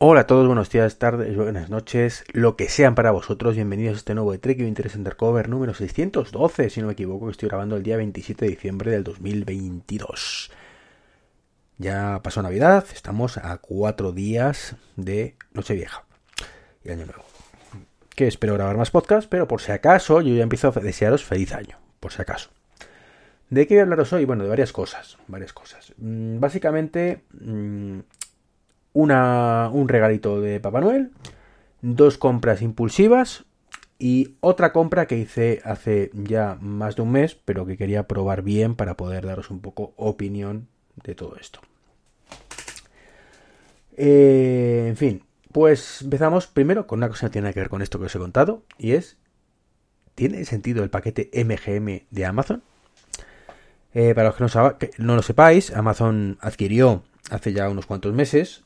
Hola a todos, buenos días, tardes, buenas noches, lo que sean para vosotros. Bienvenidos a este nuevo de Trek Interest Undercover número 612, si no me equivoco, que estoy grabando el día 27 de diciembre del 2022. Ya pasó Navidad, estamos a cuatro días de Nochevieja y Año Nuevo. Que espero grabar más podcasts, pero por si acaso yo ya empiezo a desearos feliz año, por si acaso. ¿De qué voy a hablaros hoy? Bueno, de varias cosas, varias cosas. Mm, básicamente, mm, una, un regalito de Papá Noel, dos compras impulsivas y otra compra que hice hace ya más de un mes, pero que quería probar bien para poder daros un poco opinión de todo esto. Eh, en fin, pues empezamos primero con una cosa que tiene que ver con esto que os he contado y es, ¿tiene sentido el paquete MGM de Amazon? Eh, para los que no, no lo sepáis, Amazon adquirió hace ya unos cuantos meses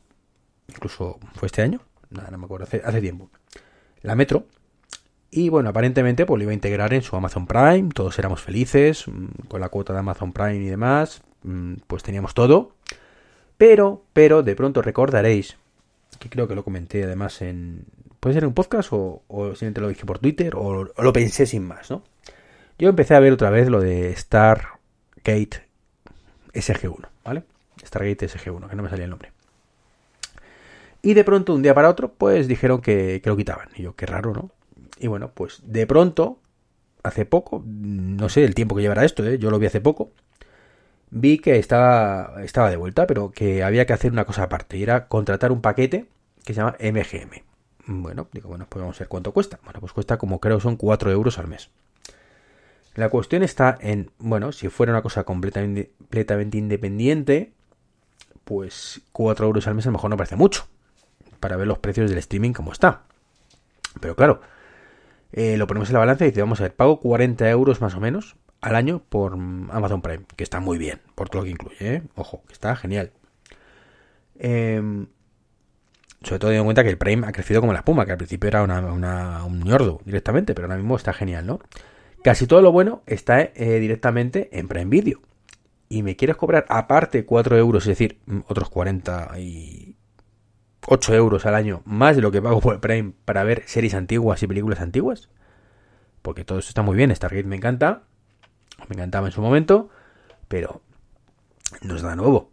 incluso fue este año, nada, no me acuerdo, hace, tiempo, la Metro. Y bueno, aparentemente pues lo iba a integrar en su Amazon Prime, todos éramos felices, mm, con la cuota de Amazon Prime y demás, mm, pues teníamos todo. Pero, pero, de pronto recordaréis, que creo que lo comenté además en... Puede ser en un podcast o, simplemente lo dije por Twitter o, o lo pensé sin más, ¿no? Yo empecé a ver otra vez lo de Stargate SG1, ¿vale? Stargate SG1, que no me salía el nombre. Y de pronto, un día para otro, pues dijeron que, lo quitaban. Y yo, qué raro, ¿no? Y bueno, pues de pronto, hace poco, no sé el tiempo que llevará esto, ¿eh? yo lo vi hace poco, vi que estaba, estaba de vuelta, pero que había que hacer una cosa aparte, y era contratar un paquete que se llama MGM. Bueno, digo, bueno, pues vamos a ver cuánto cuesta. Bueno, pues cuesta como creo son 4 euros al mes. La cuestión está en, bueno, si fuera una cosa completamente, completamente independiente, pues 4 euros al mes a lo mejor no parece mucho para ver los precios del streaming como está. Pero claro, eh, lo ponemos en la balanza y dice, vamos a ver, pago 40 euros más o menos al año por Amazon Prime, que está muy bien, por todo lo que incluye, ¿eh? ojo, que está genial. Em, sobre todo teniendo en cuenta que el Prime ha crecido como la espuma, que al principio era un ñordo directamente, pero ahora mismo está genial, ¿no? Casi todo lo bueno está eh, directamente en Prime Video. Y me quieres cobrar aparte 4 euros, es decir, otros 40 y 8 euros al año más de lo que pago por Prime para ver series antiguas y películas antiguas. Porque todo eso está muy bien. Stargate me encanta. Me encantaba en su momento. Pero no es nada nuevo.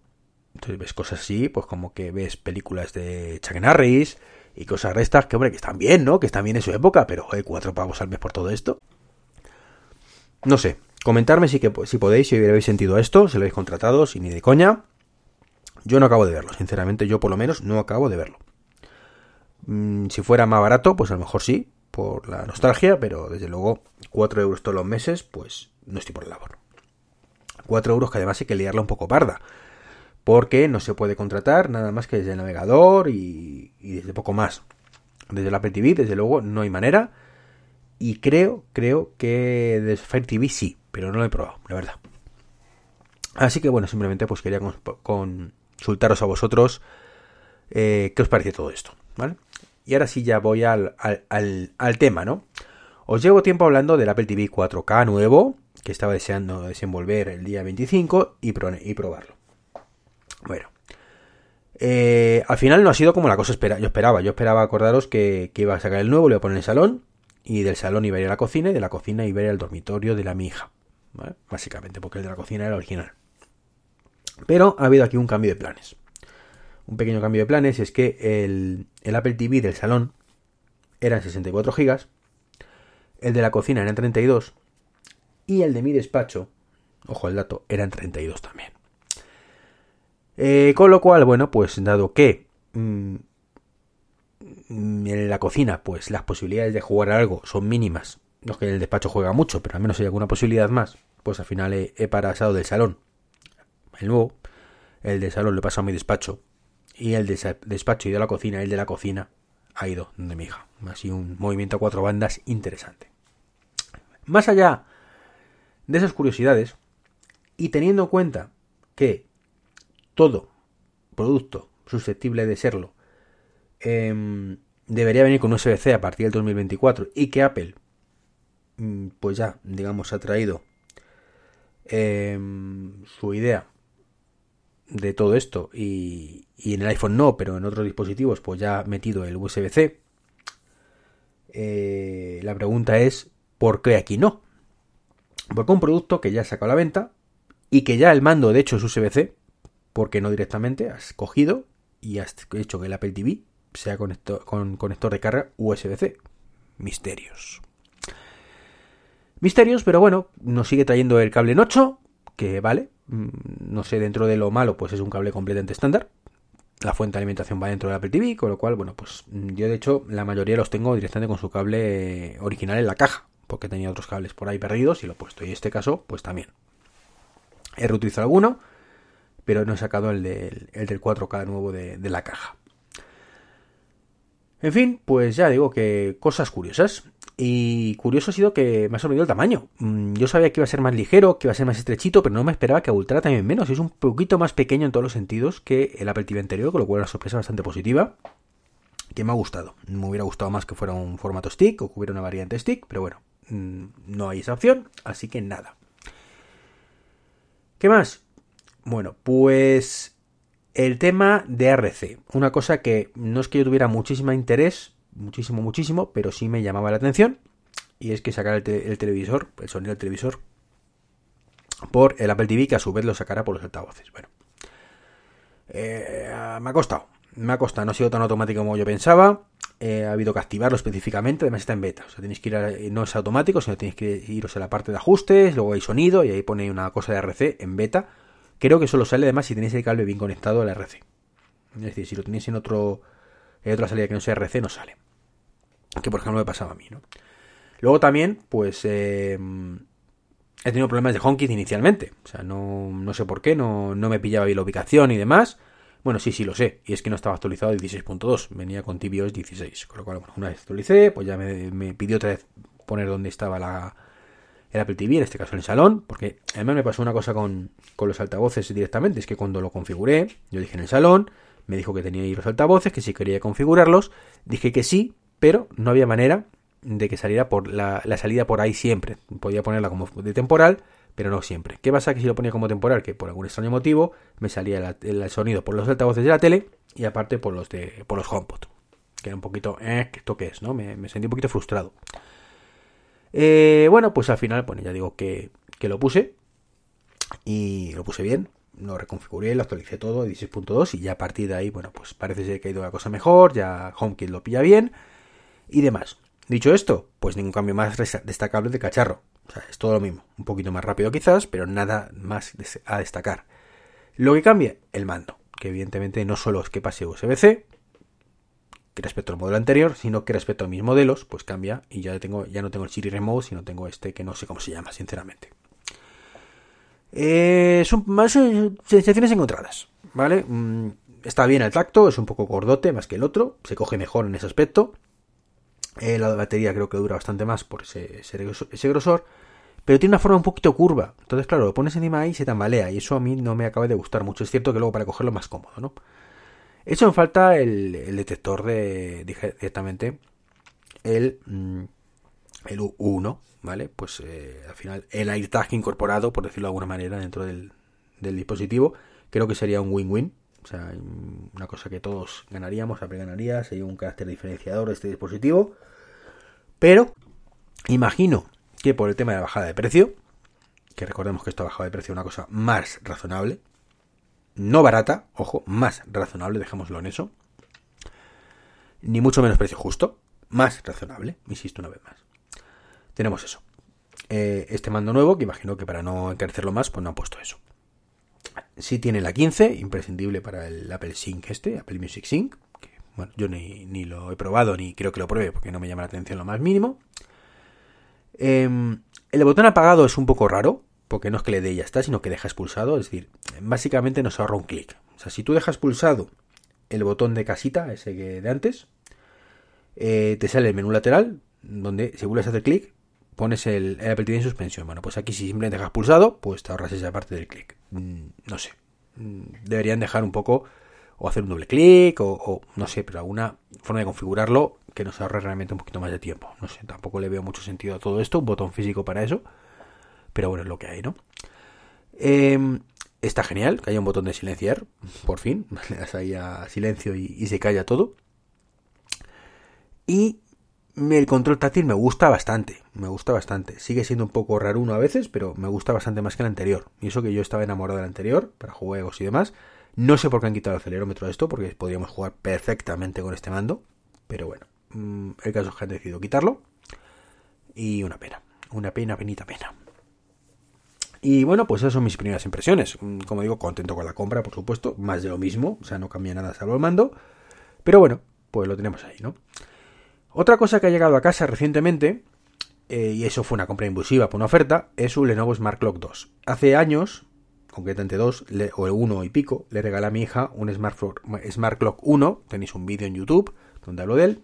Entonces ves cosas así, pues como que ves películas de Chuck Norris y cosas restas que, hombre, que están bien, ¿no? Que están bien en su época, pero hay cuatro pavos al mes por todo esto. No sé. Comentarme si, que, si podéis, si habéis sentido esto, si lo habéis contratado, si ni de coña. Yo no acabo de verlo, sinceramente, yo por lo menos no acabo de verlo. Mm, si fuera más barato, pues a lo mejor sí, por la nostalgia, pero desde luego 4 euros todos los meses, pues no estoy por la labor. 4 euros que además hay que liarla un poco parda, porque no se puede contratar nada más que desde el navegador y, desde poco más. Desde la Apple TV, desde luego, no hay manera. Y creo, creo que desde Fire TV sí, pero no lo he probado, la verdad. Así que bueno, simplemente pues quería con consultaros a vosotros eh, qué os parece todo esto, ¿vale? Y ahora sí ya voy al, al, tema, ¿no? Os llevo tiempo hablando del Apple TV 4K nuevo, que estaba deseando desenvolver el día 25 y, probarlo. Bueno, eh, al final no ha sido como la cosa espera yo esperaba. Yo esperaba acordaros que, que, iba a sacar el nuevo, lo iba a poner en el salón, y del salón iba a ir a la cocina, y de la cocina iba a ir al dormitorio de la mi hija. Básicamente, porque el de la cocina era original. Pero ha habido aquí un cambio de planes. Un pequeño cambio de planes es que el, Apple TV del salón era en 64 GB, el de la cocina era en 32 y el de mi despacho, ojo el dato, era en 32 también. Eh, con lo cual, bueno, pues dado que mm, en la cocina, pues las posibilidades de jugar algo son mínimas, no es que el despacho juega mucho, pero al menos hay alguna posibilidad más, pues al final he, he pasado del salón el nuevo, el de salón lo paso a mi despacho, y el de despacho y de la cocina, el de la cocina, ha ido de mi hija. Así un movimiento a cuatro bandas interesante. Más allá de esas curiosidades, y teniendo en cuenta que todo producto susceptible de serlo em, debería venir con USB-C a partir del 2024 y que Apple mm, pues ya digamos ha traído em, su idea de todo esto y, en el iPhone no, pero en otros dispositivos pues ya ha metido el USB-C, eh, la pregunta es, ¿por qué aquí no? Porque un producto que ya sacado a la venta y que ya el mando de hecho es USB-C, porque no directamente has cogido y has hecho que el Apple TV sea conector, con conector de carga USB-C. Misterios. Misterios, pero bueno, nos sigue trayendo el cable en 8, que vale, mm, no sé, dentro de lo malo, pues es un cable completamente estándar. La fuente de alimentación va dentro del Apple TV, con lo cual, bueno, pues mm, yo de hecho la mayoría los tengo directamente con su cable original en la caja, porque tenía otros cables por ahí perdidos y lo he puesto. Y en este caso, pues también. He reutilizado alguno, pero no he sacado el del, el del 4K nuevo de, de la caja. En fin, pues ya digo que cosas curiosas. Y curioso ha sido que me ha sorprendido el tamaño. Mm, yo sabía que iba a ser más ligero, que iba a ser más estrechito, pero no me esperaba que abultara también menos. Es un poquito más pequeño en todos los sentidos que el Apple anterior, con lo cual una sorpresa bastante positiva. Que me ha gustado. Me hubiera gustado más que fuera un formato stick o que hubiera una variante stick, pero bueno, mm, no hay esa opción, así que nada. ¿Qué más? Bueno, pues el tema de RC. Una cosa que no es que yo tuviera muchísimo interés, muchísimo, muchísimo, pero sí me llamaba la atención. Y es que sacar el, televisor, el sonido del televisor, por el Apple TV, que a su vez lo sacara por los altavoces. Bueno, eh, me ha costado, me ha costado, no ha sido tan automático como yo pensaba. Eh, ha habido que activarlo específicamente, además está en beta. O sea, tenéis que ir a, no es automático, sino tenéis que iros a la parte de ajustes, luego hay sonido y ahí pone una cosa de RC en beta. Creo que solo sale además si tenéis el cable bien conectado al RC. Es decir, si lo tenéis en otro en otra salida que no sea RC, no sale que por ejemplo me pasaba a mí, ¿no? Luego también, pues eh, he tenido problemas de HomeKit inicialmente. O sea, no, no sé por qué, no, no, me pillaba bien la ubicación y demás. Bueno, sí, sí lo sé. Y es que no estaba actualizado 16.2. Venía con tvOS 16. Con lo cual, bueno, una vez actualicé, pues ya me, pidió otra vez poner dónde estaba la, el Apple TV, en este caso en el salón. Porque además me pasó una cosa con, con los altavoces directamente. Es que cuando lo configuré, yo dije en el salón, me dijo que tenía ahí los altavoces, que si quería configurarlos. Dije que sí, pero no había manera de que saliera por la, salida por ahí siempre. Podía ponerla como de temporal, pero no siempre. ¿Qué pasa? Que si lo ponía como temporal, que por algún extraño motivo me salía el, sonido por los altavoces de la tele y aparte por los de por los HomePod. Que era un poquito, eh, ¿esto qué es? ¿no? Me, sentí un poquito frustrado. Eh, bueno, pues al final, bueno, ya digo que, que lo puse y lo puse bien. Lo reconfiguré, lo actualicé todo, 16.2 y ya a partir de ahí, bueno, pues parece ser que ha ido la cosa mejor, ya HomeKit lo pilla bien y demás. Dicho esto, pues ningún cambio más destacable de cacharro. O sea, es todo lo mismo. Un poquito más rápido quizás, pero nada más a destacar. Lo que cambia, el mando. Que evidentemente no solo es que pase USB-C, que respecto al modelo anterior, sino que respecto a mis modelos, pues cambia y ya, tengo, ya no tengo el Siri Remote, sino tengo este que no sé cómo se llama, sinceramente. Eh, son más sensaciones encontradas, ¿vale? Mm, está bien el tacto, es un poco gordote más que el otro, se coge mejor en ese aspecto. Eh, la batería creo que dura bastante más por ese, grosor. Pero tiene una forma un poquito curva. Entonces, claro, lo pones encima ahí y se tambalea. Y eso a mí no me acaba de gustar mucho. Es cierto que luego para cogerlo más cómodo, ¿no? He hecho en falta el, detector de, directamente el, mm, el U1, ¿vale? Pues eh, al final el AirTag incorporado, por decirlo de alguna manera, dentro del, dispositivo, creo que sería un win-win. O sea, una cosa que todos ganaríamos, Apple ganaría, sería un carácter diferenciador de este dispositivo. Pero imagino que por el tema de la bajada de precio, que recordemos que esto bajada de precio es una cosa más razonable, no barata, ojo, más razonable, dejémoslo en eso, ni mucho menos precio justo, más razonable, insisto una vez más. Tenemos eso. Eh, este mando nuevo, que imagino que para no encarecerlo más, pues no han puesto eso. Sí tiene la 15, imprescindible para el Apple Sync este, Apple Music Sync. Que, bueno, yo ni, lo he probado ni creo que lo pruebe porque no me llama la atención lo más mínimo. Em, el botón apagado es un poco raro, porque no es que le dé y ya está, sino que deja expulsado. Es decir, básicamente nos ahorra un clic. O sea, si tú dejas pulsado el botón de casita, ese que de antes, eh, te sale el menú lateral, donde si vuelves a hacer clic, pones el, Apple TV en suspensión. Bueno, pues aquí si simplemente dejas pulsado, pues te ahorras esa parte del clic. Mm, no sé. Mm, deberían dejar un poco o hacer un doble clic o, no sé, pero alguna forma de configurarlo que nos ahorre realmente un poquito más de tiempo. No sé, tampoco le veo mucho sentido a todo esto, un botón físico para eso, pero bueno, es lo que hay, ¿no? Em, está genial, que haya un botón de silenciar, por fin, le das ahí a silencio y, se calla todo. Y el control táctil me gusta bastante, me gusta bastante. Sigue siendo un poco raro uno a veces, pero me gusta bastante más que el anterior. Y eso que yo estaba enamorado del anterior, para juegos y demás. No sé por qué han quitado el acelerómetro de esto, porque podríamos jugar perfectamente con este mando. Pero bueno, mm, el caso es que han decidido quitarlo. Y una pena, una pena, penita pena. Y bueno, pues esas son mis primeras impresiones. Mm, como digo, contento con la compra, por supuesto. Más de lo mismo, o sea, no cambia nada salvo el mando. Pero bueno, pues lo tenemos ahí, ¿no? Otra cosa que ha llegado a casa recientemente, eh, y eso fue una compra impulsiva por una oferta, es un Lenovo Smart Clock 2. Hace años, concretamente dos, o uno y pico, le regalé a mi hija un Smart, Clock 1. Tenéis un vídeo en YouTube donde hablo de él.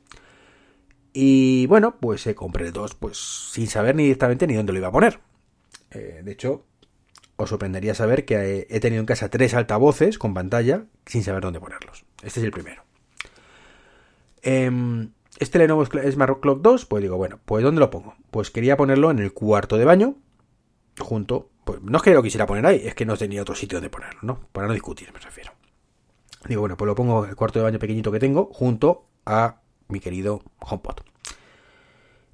Y bueno, pues se compré el 2, pues sin saber ni directamente ni dónde lo iba a poner. Eh, de hecho, os sorprendería saber que he tenido en casa tres altavoces con pantalla sin saber dónde ponerlos. Este es el primero. Em, este Lenovo Smart Clock 2, pues digo, bueno, pues ¿dónde lo pongo? Pues quería ponerlo en el cuarto de baño, junto, pues no es que lo quisiera poner ahí, es que no tenía otro sitio donde ponerlo, ¿no? Para no discutir, me refiero. Digo, bueno, pues lo pongo en el cuarto de baño pequeñito que tengo, junto a mi querido HomePod.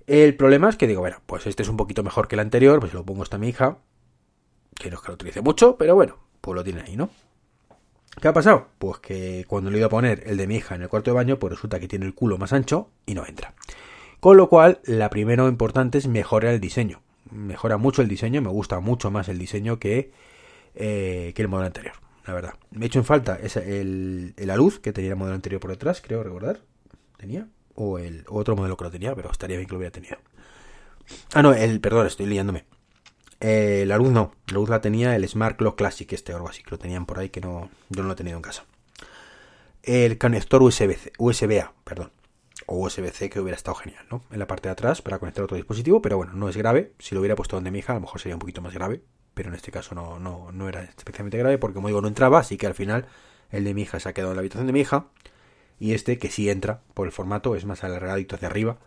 El problema es que digo, bueno, pues este es un poquito mejor que el anterior, pues lo pongo hasta mi hija, que no es que lo utilice mucho, pero bueno, pues lo tiene ahí, ¿no? ¿Qué ha pasado? Pues que cuando le iba a poner el de mi hija en el cuarto de baño, pues resulta que tiene el culo más ancho y no entra. Con lo cual, la primera importante es mejorar el diseño. Mejora mucho el diseño, me gusta mucho más el diseño que, eh, que el modelo anterior, la verdad. Me he hecho en falta esa, el, la luz que tenía el modelo anterior por detrás, creo recordar. ¿Tenía? o el otro modelo que lo tenía, pero estaría bien que lo hubiera tenido. Ah, no, el, perdón, estoy liándome. Eh, la luz no, la luz la tenía el Smart Clock Classic, este o algo así, que lo tenían por ahí, que no, yo no lo he tenido en casa. El conector USB-C, USB-A, perdón, o USB-C que hubiera estado genial, ¿no? En la parte de atrás para conectar otro dispositivo, pero bueno, no es grave. Si lo hubiera puesto donde mi hija, a lo mejor sería un poquito más grave, pero en este caso no, no, no era especialmente grave porque, como digo, no entraba, así que al final el de mi hija se ha quedado en la habitación de mi hija y este, que sí entra por el formato, es más alargadito hacia arriba,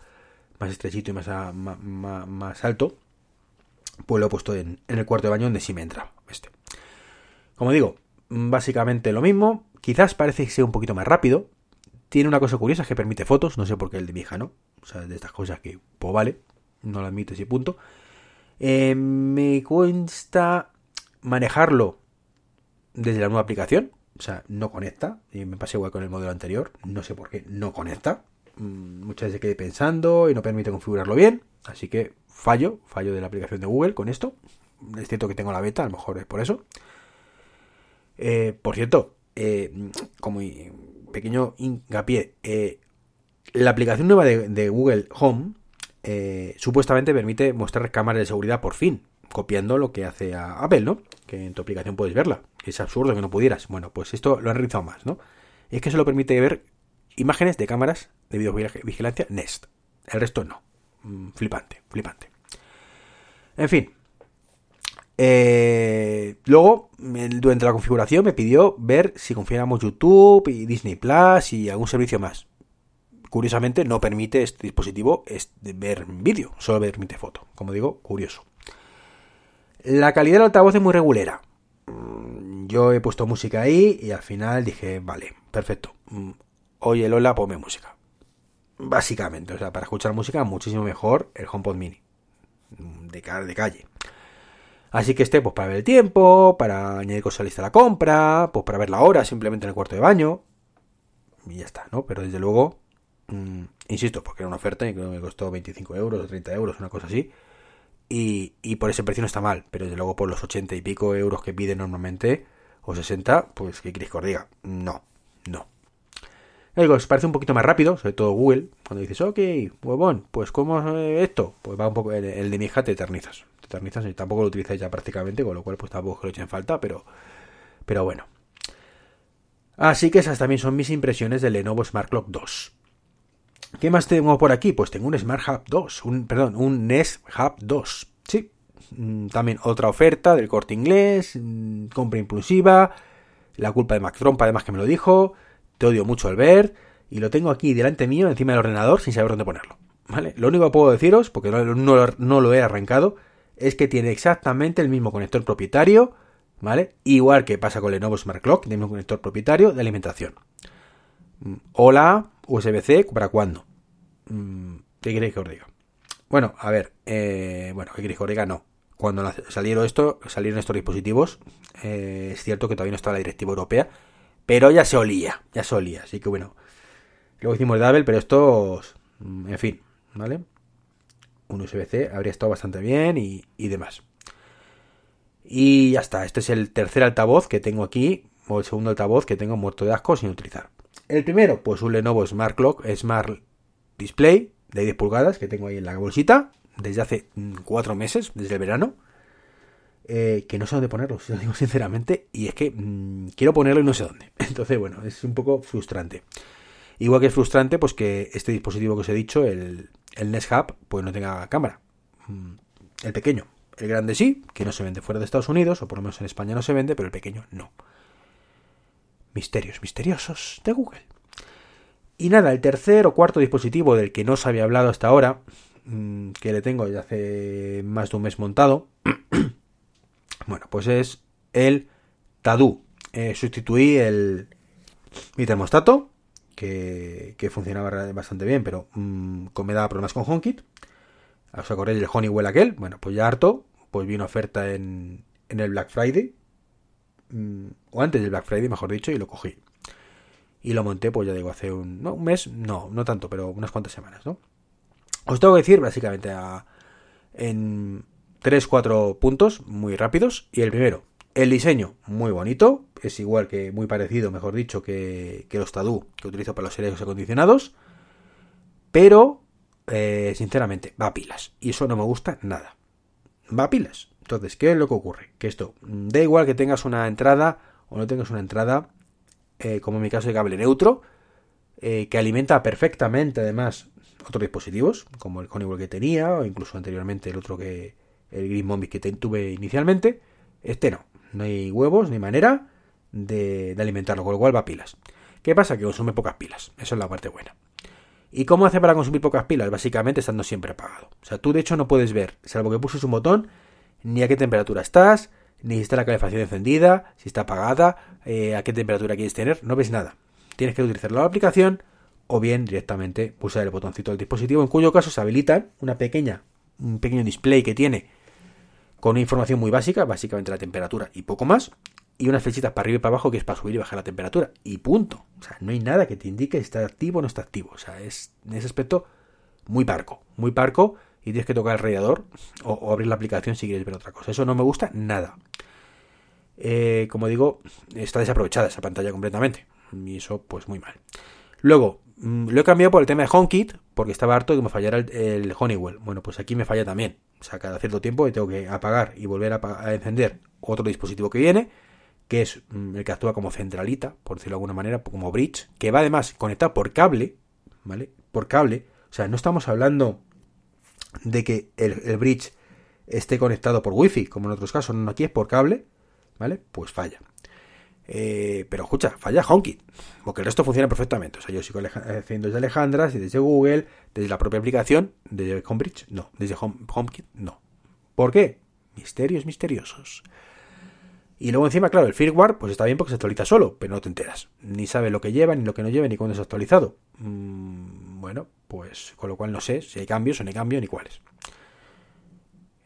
más estrechito y más, más, alto, pues lo he puesto en, el cuarto de baño donde sí me entra. Este. Como digo, básicamente lo mismo. Quizás parece que sea un poquito más rápido. Tiene una cosa curiosa que permite fotos. No sé por qué el de mi hija no. O sea, de estas cosas que, pues vale, no lo admito y punto. Eh, me cuesta manejarlo desde la nueva aplicación. O sea, no conecta. Y me pasé igual con el modelo anterior. No sé por qué no conecta. Mm, muchas veces quedé pensando y no permite configurarlo bien. Así que fallo, fallo de la aplicación de Google con esto. Es cierto que tengo la beta, a lo mejor es por eso. Eh, por cierto, eh, como pequeño hincapié, eh, la aplicación nueva de Google Home supuestamente permite mostrar cámaras de seguridad por fin copiando lo que hace Apple, ¿no? Que en tu aplicación puedes verla. Es absurdo que no pudieras. Bueno, pues esto lo han realizado más, ¿no? Es que solo permite ver imágenes de cámaras de videovigilancia Nest. El resto no. Mm, flipante, flipante. En fin. Eh, luego, durante la configuración me pidió ver si confiáramos YouTube y Disney Plus y algún servicio más. Curiosamente, no permite este dispositivo ver vídeo, solo permite foto. Como digo, curioso. La calidad del altavoz es muy regulera. Mm, yo he puesto música ahí y al final dije, vale, perfecto. Mm, oye Lola, ponme música. Básicamente, o sea, para escuchar música muchísimo mejor el HomePod Mini. Mm, de, de calle. Así que este, pues para ver el tiempo, para añadir cosas a la lista de la compra, pues para ver la hora simplemente en el cuarto de baño. Y ya está, ¿no? Pero desde luego, insisto, porque era una oferta y creo que me costó 25 euros o 30 euros, una cosa así. Y, por ese precio no está mal, pero desde luego por los 80 y pico euros que piden normalmente, o 60, pues ¿qué queréis que diga? No, no. Algo os parece un poquito más rápido, sobre todo Google, cuando dices, ok, huevón, pues ¿cómo es esto? Pues va un poco, el, de mi hija te eternizas, te eternizas y tampoco lo utilizáis ya prácticamente, con lo cual pues tampoco lo echen falta, pero, pero bueno. Así que esas también son mis impresiones del Lenovo Smart Clock 2. ¿Qué más tengo por aquí? Pues tengo un Smart Hub 2, un, perdón, un Nest Hub 2. Sí, mm, también otra oferta del corte inglés, mm, compra impulsiva, la culpa de Mac Trompa además que me lo dijo, te odio mucho al ver, y lo tengo aquí delante mío, encima del ordenador, sin saber dónde ponerlo. ¿Vale? Lo único que puedo deciros, porque no, no, lo he arrancado, es que tiene exactamente el mismo conector propietario ¿vale? Igual que pasa con Lenovo Smart Clock, tiene un conector propietario de alimentación. Mm, hola, USB-C, ¿para cuándo? Mm, ¿Qué queréis que os diga? Bueno, a ver, eh, bueno, ¿qué queréis que os diga? No. Cuando salieron, esto, salieron estos dispositivos, eh, es cierto que todavía no estaba la directiva europea, pero ya se olía, ya se olía. Así que bueno, luego hicimos Double, pero estos, mm, en fin, ¿vale? Un USB-C habría estado bastante bien y, demás. Y ya está, este es el tercer altavoz que tengo aquí, o el segundo altavoz que tengo muerto de asco sin utilizar. El primero, pues un Lenovo Smart Clock, Smart Display, de 10 pulgadas que tengo ahí en la bolsita desde hace 4 mm, meses, desde el verano. Eh, que no sé dónde ponerlo, si lo digo sinceramente, y es que mm, quiero ponerlo y no sé dónde. Entonces, bueno, es un poco frustrante. Igual que es frustrante, pues que este dispositivo que os he dicho, el, el Nest Hub, pues no tenga cámara. Mm, el pequeño. El grande sí, que no se vende fuera de Estados Unidos, o por lo menos en España no se vende, pero el pequeño no. Misterios misteriosos de Google. Y nada, el tercer o cuarto dispositivo del que no os había hablado hasta ahora, mm, que le tengo ya hace más de un mes montado, bueno, pues es el Tadu. Eh, sustituí el mi termostato, que, que funcionaba bastante bien, pero mm, me daba problemas con HomeKit. ¿Os acordáis del Honeywell aquel? Bueno, pues ya harto, pues vi una oferta en, en el Black Friday, mm, o antes del Black Friday, mejor dicho, y lo cogí. Y lo monté, pues ya digo, hace un, mes, no, no tanto, pero unas cuantas semanas, ¿no? Os tengo que decir básicamente a, en 3-4 puntos muy rápidos. Y el primero, el diseño muy bonito, es igual que muy parecido, mejor dicho, que, que los Tadu que utilizo para los aires acondicionados. Pero, eh, sinceramente, va a pilas. Y eso no me gusta nada. Va a pilas. Entonces, ¿qué es lo que ocurre? Que esto, da igual que tengas una entrada o no tengas una entrada eh, como en mi caso de cable neutro, eh, que alimenta perfectamente además otros dispositivos, como el Honeywell que tenía, o incluso anteriormente el otro que, el Green Mombi que tuve inicialmente. Este no, no hay huevos ni manera de, alimentarlo, con lo cual va a pilas. ¿Qué pasa? Que consume pocas pilas, eso es la parte buena. ¿Y cómo hace para consumir pocas pilas? Básicamente estando siempre apagado. O sea, tú de hecho no puedes ver, salvo que pulses un botón, ni a qué temperatura estás, ni si está la calefacción encendida, si está apagada, eh, a qué temperatura quieres tener, no ves nada. Tienes que utilizar la aplicación o bien directamente pulsar el botoncito del dispositivo, en cuyo caso se habilita una pequeña, un pequeño display que tiene con una información muy básica, básicamente la temperatura y poco más, y unas flechitas para arriba y para abajo que es para subir y bajar la temperatura, y punto. O sea, no hay nada que te indique si está activo o no está activo. O sea, es en ese aspecto muy parco, muy parco y tienes que tocar el radiador o, abrir la aplicación si quieres ver otra cosa. Eso no me gusta nada. Eh, como digo, está desaprovechada esa pantalla completamente. Y eso, pues muy mal. Luego, mm, lo he cambiado por el tema de HomeKit, porque estaba harto de que me fallara el, Honeywell. Bueno, pues aquí me falla también. O sea, cada cierto tiempo tengo que apagar y volver a, encender otro dispositivo que viene, que es mm, el que actúa como centralita, por decirlo de alguna manera, como bridge, que va además conectado por cable, ¿vale? Por cable. O sea, no estamos hablando de que el, bridge esté conectado por wifi, como en otros casos, no aquí es por cable, ¿vale? Pues falla. Eh, pero escucha, falla HomeKit, porque el resto funciona perfectamente. O sea, yo sigo haciendo desde Alejandra, desde Google, desde la propia aplicación, desde HomeBridge, no, desde HomeKit, no. ¿Por qué? Misterios misteriosos. Y luego encima, claro, el firmware, pues está bien porque se actualiza solo, pero no te enteras. Ni sabe lo que lleva, ni lo que no lleva, ni cuándo se ha actualizado. Mm, bueno, pues con lo cual no sé si hay cambios o no hay cambios ni cuáles.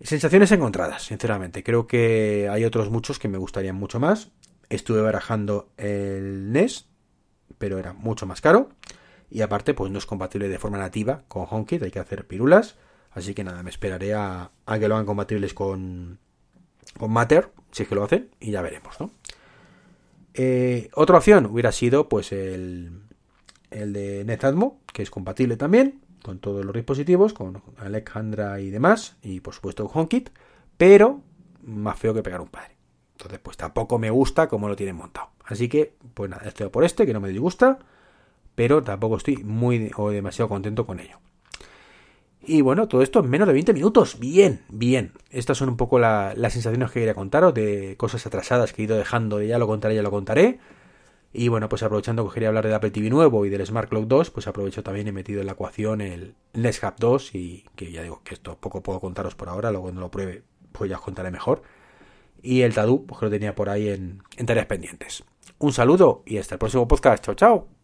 Sensaciones encontradas, sinceramente. Creo que hay otros muchos que me gustarían mucho más. Estuve barajando el NES, pero era mucho más caro. Y aparte, pues no es compatible de forma nativa con HomeKit, hay que hacer pirulas. Así que nada, me esperaré a, que lo hagan compatibles con, con Matter, si es que lo hacen, y ya veremos, ¿no? Eh, otra opción hubiera sido, pues, el, el de Netatmo, que es compatible también con todos los dispositivos, con Alejandra y demás, y por supuesto con HomeKit, pero más feo que pegar un padre. Entonces, pues tampoco me gusta cómo lo tienen montado. Así que, pues nada, estoy por este, que no me disgusta, pero tampoco estoy muy o demasiado contento con ello. Y bueno, todo esto en menos de 20 minutos. Bien, bien. Estas son un poco las sensaciones que quería contaros de cosas atrasadas que he ido dejando. De ya lo contaré, ya lo contaré. Y bueno, pues aprovechando que quería hablar del Apple TV nuevo y del Smart Clock 2, pues aprovecho también he metido en la ecuación el Nest Hub 2 y que ya digo que esto poco puedo contaros por ahora, luego cuando lo pruebe pues ya os contaré mejor. Y el Tadu, pues que lo tenía por ahí en, en tareas pendientes. Un saludo y hasta el próximo podcast. Chao, chao.